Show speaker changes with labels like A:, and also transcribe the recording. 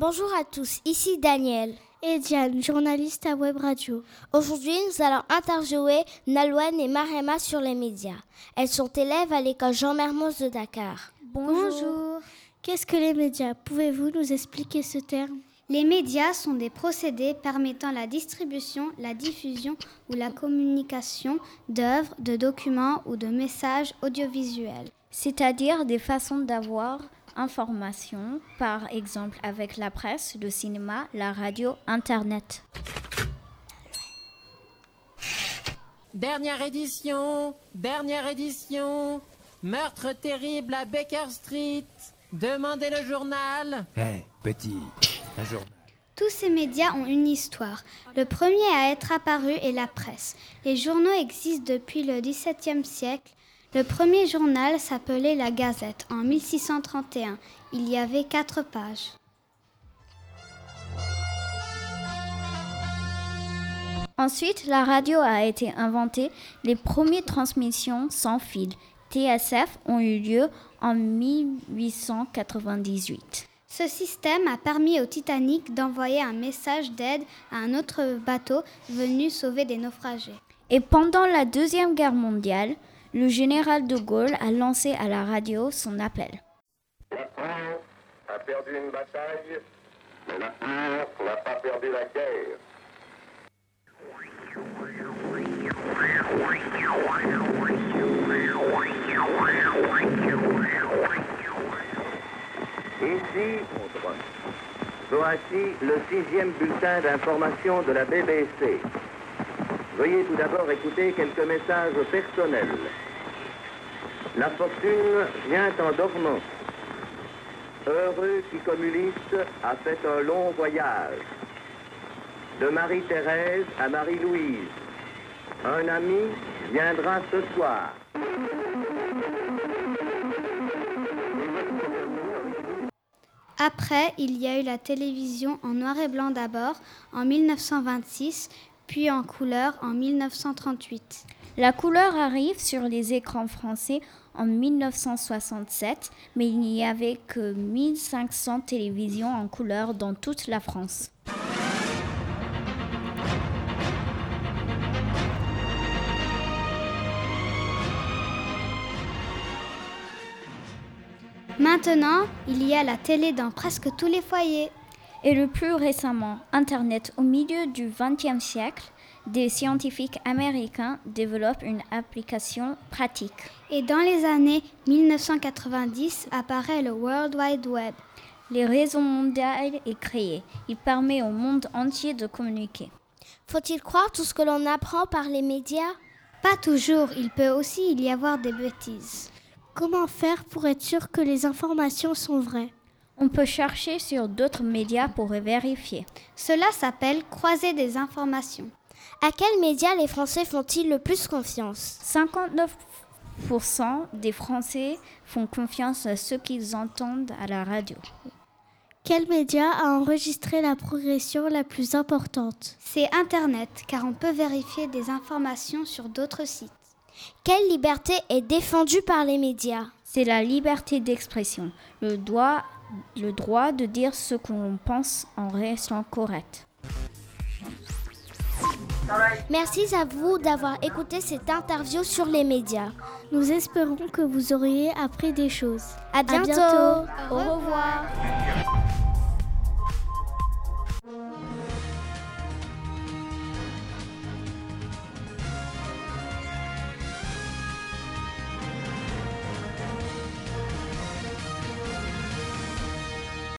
A: Bonjour à tous, ici Daniel.
B: Et Diane, journaliste à Web Radio.
A: Aujourd'hui, nous allons interviewer Nalouane et Marema sur les médias. Elles sont élèves à l'école Jean Mermoz de Dakar.
B: Bonjour. Qu'est-ce que les médias? Pouvez-vous nous expliquer ce terme?
C: Les médias sont des procédés permettant la distribution, la diffusion ou la communication d'œuvres, de documents ou de messages audiovisuels.
D: C'est-à-dire des façons d'avoir information, par exemple avec la presse, le cinéma, la radio, Internet.
E: Dernière édition, dernière édition, meurtre terrible à Baker Street. Demandez le journal.
F: Hé, petit, un journal.
C: Tous ces médias ont une histoire. Le premier à être apparu est la presse. Les journaux existent depuis le XVIIe siècle. Le premier journal s'appelait La Gazette en 1631. Il y avait quatre pages.
D: Ensuite, la radio a été inventée. Les premières transmissions sans fil, TSF, ont eu lieu en 1898.
C: Ce système a permis au Titanic d'envoyer un message d'aide à un autre bateau venu sauver des naufragés.
D: Et pendant la Deuxième Guerre mondiale, le général de Gaulle a lancé à la radio son appel.
G: La France a perdu une bataille, mais la France n'a pas perdu la guerre.
H: Ici, voici le sixième bulletin d'information de la BBC. Veuillez tout d'abord écouter quelques messages personnels. La fortune vient en dormant. Heureux qui communiste a fait un long voyage. De Marie-Thérèse à Marie-Louise. Un ami viendra ce soir.
C: Après, il y a eu la télévision en noir et blanc d'abord en 1926, puis en couleur en 1938.
D: La couleur arrive sur les écrans français en 1967, mais il n'y avait que 1500 télévisions en couleur dans toute la France.
C: Maintenant, il y a la télé dans presque tous les foyers.
D: Et le plus récemment, Internet. Au milieu du XXe siècle, des scientifiques américains développent une application pratique.
C: Et dans les années 1990 apparaît le World Wide Web.
D: Les réseaux mondial est créé. Il permet au monde entier de communiquer.
A: Faut-il croire tout ce que l'on apprend par les médias?
C: Pas toujours, il peut aussi y avoir des bêtises.
B: Comment faire pour être sûr que les informations sont vraies?
D: On peut chercher sur d'autres médias pour vérifier.
C: Cela s'appelle croiser des informations.
A: À quels médias les Français font-ils le plus confiance?
D: 59% des Français font confiance à ceux qu'ils entendent à la radio.
B: Quel média a enregistré la progression la plus importante?
C: C'est Internet, car on peut vérifier des informations sur d'autres sites.
A: Quelle liberté est défendue par les médias?
D: C'est la liberté d'expression, le droit, le droit de dire ce qu'on pense en restant correct.
A: Merci à vous d'avoir écouté cette interview sur les médias.
B: Nous espérons que vous auriez appris des choses.
A: À bientôt.
B: bientôt.
A: Au revoir.